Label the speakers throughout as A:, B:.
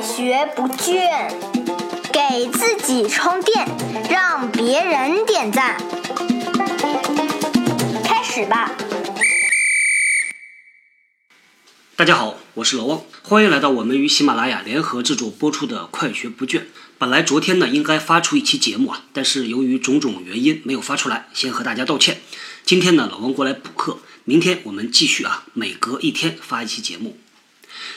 A: 学不倦，给自己充电，让别人点赞。开始吧！
B: 大家好，我是老汪，欢迎来到我们与喜马拉雅联合制作播出的《快学不倦》。本来昨天呢应该发出一期节目啊，但是由于种种原因没有发出来，先和大家道歉。今天呢，老汪过来补课，明天我们继续啊，每隔一天发一期节目。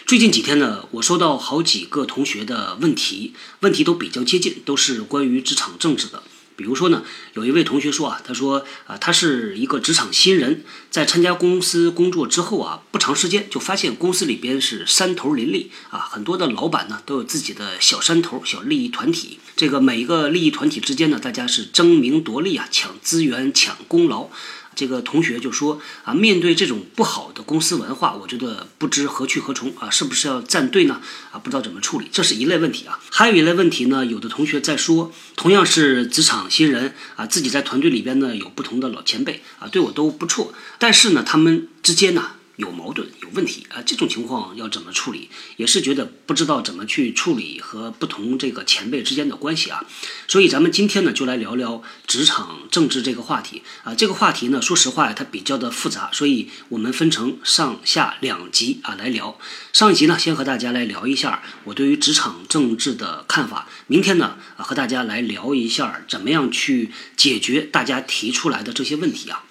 B: 最近几天呢，我收到好几个同学的问题，问题都比较接近，都是关于职场政治的。比如说呢，有一位同学说啊，他说啊，他是一个职场新人，在参加公司工作之后啊，不长时间就发现公司里边是山头林立啊，很多的老板呢都有自己的小山头、小利益团体。这个每一个利益团体之间呢，大家是争名夺利啊，抢资源、抢功劳。这个同学就说啊，面对这种不好的公司文化，我觉得不知何去何从啊，是不是要站队呢？啊，不知道怎么处理，这是一类问题啊。还有一类问题呢，有的同学在说，同样是职场新人啊，自己在团队里边呢有不同的老前辈啊，对我都不错，但是呢，他们之间呢。有矛盾、有问题啊，这种情况要怎么处理？也是觉得不知道怎么去处理和不同这个前辈之间的关系啊。所以咱们今天呢，就来聊聊职场政治这个话题啊。这个话题呢，说实话，它比较的复杂，所以我们分成上下两集啊来聊。上一集呢，先和大家来聊一下我对于职场政治的看法。明天呢，和大家来聊一下怎么样去解决大家提出来的这些问题啊。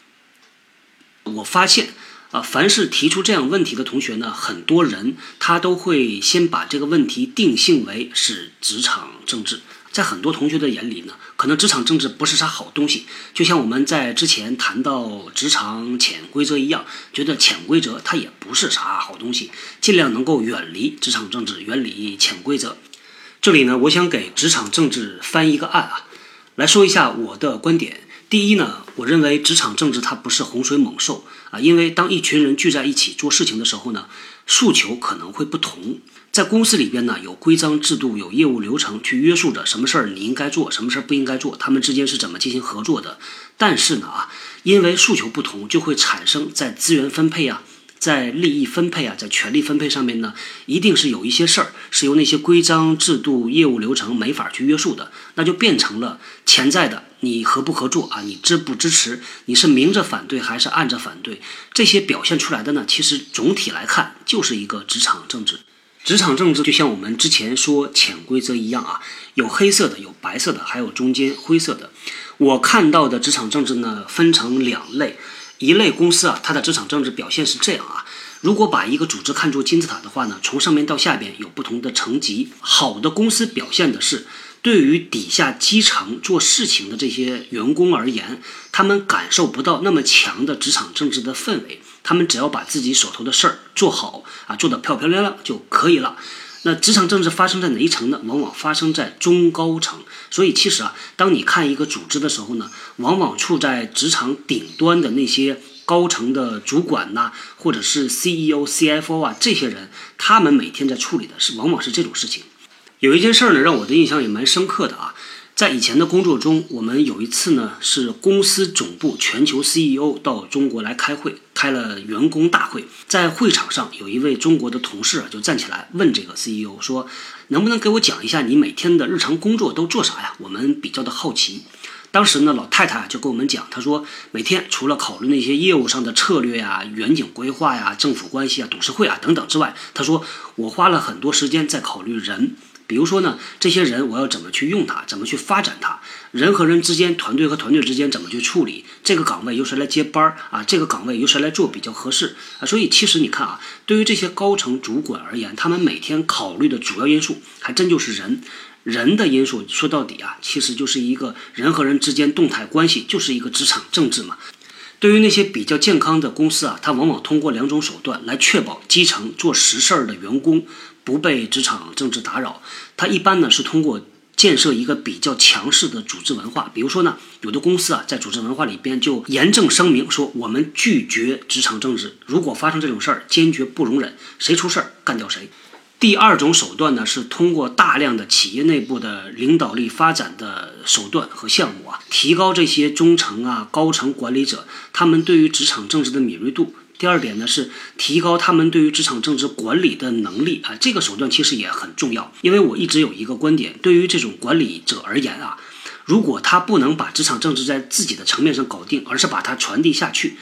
B: 我发现。啊，凡是提出这样问题的同学呢，很多人他都会先把这个问题定性为是职场政治。在很多同学的眼里呢，可能职场政治不是啥好东西。就像我们在之前谈到职场潜规则一样，觉得潜规则它也不是啥好东西，尽量能够远离职场政治，远离潜规则。这里呢，我想给职场政治翻一个案啊，来说一下我的观点。第一呢，我认为职场政治它不是洪水猛兽啊，因为当一群人聚在一起做事情的时候呢，诉求可能会不同。在公司里边呢，有规章制度、有业务流程去约束着什么事儿你应该做，什么事儿不应该做，他们之间是怎么进行合作的。但是呢啊，因为诉求不同，就会产生在资源分配啊。在利益分配啊，在权力分配上面呢，一定是有一些事儿是由那些规章制度、业务流程没法去约束的，那就变成了潜在的你合不合作啊，你支不支持，你是明着反对还是暗着反对，这些表现出来的呢，其实总体来看就是一个职场政治。职场政治就像我们之前说潜规则一样啊，有黑色的，有白色的，还有中间灰色的。我看到的职场政治呢，分成两类。一类公司啊，它的职场政治表现是这样啊。如果把一个组织看作金字塔的话呢，从上面到下边有不同的层级。好的公司表现的是，对于底下基层做事情的这些员工而言，他们感受不到那么强的职场政治的氛围，他们只要把自己手头的事儿做好啊，做得漂漂亮亮就可以了。那职场政治发生在哪一层呢？往往发生在中高层。所以其实啊，当你看一个组织的时候呢，往往处在职场顶端的那些高层的主管呐，或者是 CEO、CFO 啊这些人，他们每天在处理的是往往是这种事情。有一件事儿呢，让我的印象也蛮深刻的啊。在以前的工作中，我们有一次呢，是公司总部全球 CEO 到中国来开会，开了员工大会。在会场上，有一位中国的同事啊就站起来问这个 CEO 说：“能不能给我讲一下你每天的日常工作都做啥呀？我们比较的好奇。”当时呢，老太太就跟我们讲，她说每天除了考虑那些业务上的策略呀、远景规划呀、政府关系啊、董事会啊等等之外，她说我花了很多时间在考虑人。比如说呢，这些人我要怎么去用他，怎么去发展他？人和人之间，团队和团队之间怎么去处理？这个岗位由谁来接班儿啊？这个岗位由谁来做比较合适啊？所以其实你看啊，对于这些高层主管而言，他们每天考虑的主要因素还真就是人。人的因素说到底啊，其实就是一个人和人之间动态关系，就是一个职场政治嘛。对于那些比较健康的公司啊，它往往通过两种手段来确保基层做实事儿的员工。不被职场政治打扰，它一般呢是通过建设一个比较强势的组织文化。比如说呢，有的公司啊，在组织文化里边就严正声明说，我们拒绝职场政治，如果发生这种事儿，坚决不容忍，谁出事儿干掉谁。第二种手段呢，是通过大量的企业内部的领导力发展的手段和项目啊，提高这些中层啊、高层管理者他们对于职场政治的敏锐度。第二点呢是提高他们对于职场政治管理的能力啊，这个手段其实也很重要。因为我一直有一个观点，对于这种管理者而言啊，如果他不能把职场政治在自己的层面上搞定，而是把它传递下去。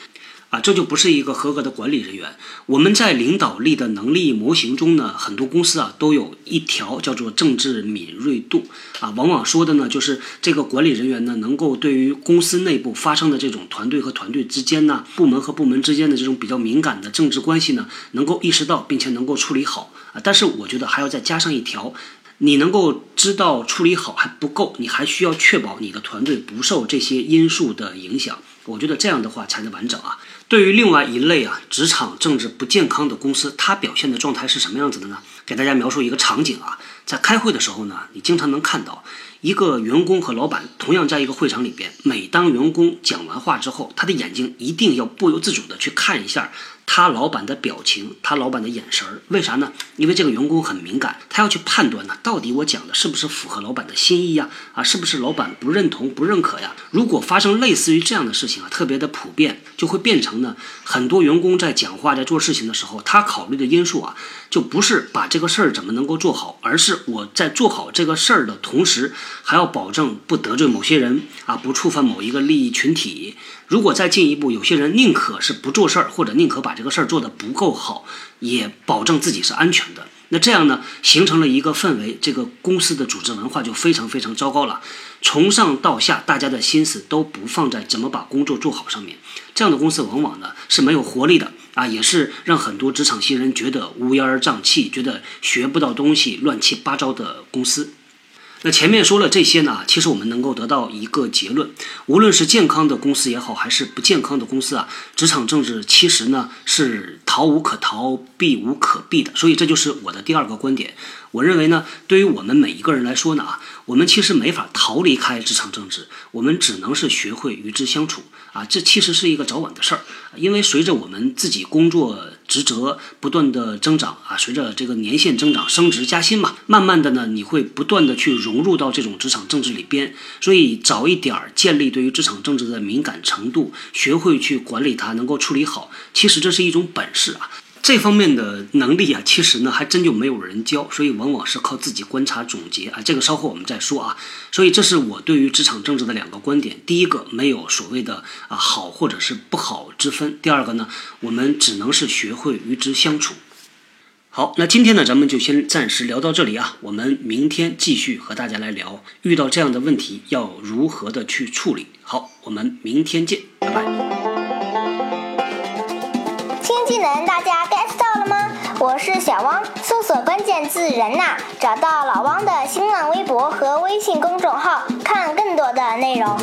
B: 啊，这就不是一个合格的管理人员。我们在领导力的能力模型中呢，很多公司啊都有一条叫做政治敏锐度啊，往往说的呢就是这个管理人员呢能够对于公司内部发生的这种团队和团队之间呢、部门和部门之间的这种比较敏感的政治关系呢，能够意识到并且能够处理好啊。但是我觉得还要再加上一条，你能够知道处理好还不够，你还需要确保你的团队不受这些因素的影响。我觉得这样的话才能完整啊。对于另外一类啊，职场政治不健康的公司，它表现的状态是什么样子的呢？给大家描述一个场景啊，在开会的时候呢，你经常能看到一个员工和老板同样在一个会场里边，每当员工讲完话之后，他的眼睛一定要不由自主的去看一下。他老板的表情，他老板的眼神儿，为啥呢？因为这个员工很敏感，他要去判断呢，到底我讲的是不是符合老板的心意呀？啊，是不是老板不认同、不认可呀？如果发生类似于这样的事情啊，特别的普遍，就会变成呢，很多员工在讲话、在做事情的时候，他考虑的因素啊，就不是把这个事儿怎么能够做好，而是我在做好这个事儿的同时，还要保证不得罪某些人啊，不触犯某一个利益群体。如果再进一步，有些人宁可是不做事儿，或者宁可把这个事儿做得不够好，也保证自己是安全的。那这样呢，形成了一个氛围，这个公司的组织文化就非常非常糟糕了。从上到下，大家的心思都不放在怎么把工作做好上面。这样的公司往往呢是没有活力的啊，也是让很多职场新人觉得乌烟瘴气，觉得学不到东西、乱七八糟的公司。那前面说了这些呢，其实我们能够得到一个结论：无论是健康的公司也好，还是不健康的公司啊，职场政治其实呢是逃无可逃、避无可避的。所以这就是我的第二个观点。我认为呢，对于我们每一个人来说呢啊，我们其实没法逃离开职场政治，我们只能是学会与之相处啊。这其实是一个早晚的事儿，因为随着我们自己工作。职责不断的增长啊，随着这个年限增长，升职加薪嘛，慢慢的呢，你会不断的去融入到这种职场政治里边。所以早一点建立对于职场政治的敏感程度，学会去管理它，能够处理好，其实这是一种本事啊。这方面的能力啊，其实呢还真就没有人教，所以往往是靠自己观察总结啊。这个稍后我们再说啊。所以这是我对于职场政治的两个观点：第一个，没有所谓的啊好或者是不好之分；第二个呢，我们只能是学会与之相处。好，那今天呢，咱们就先暂时聊到这里啊。我们明天继续和大家来聊，遇到这样的问题要如何的去处理。好，我们明天见，拜拜。
A: 技能大家 get 到了吗？我是小汪，搜索关键字“人呐”，找到老汪的新浪微博和微信公众号，看更多的内容。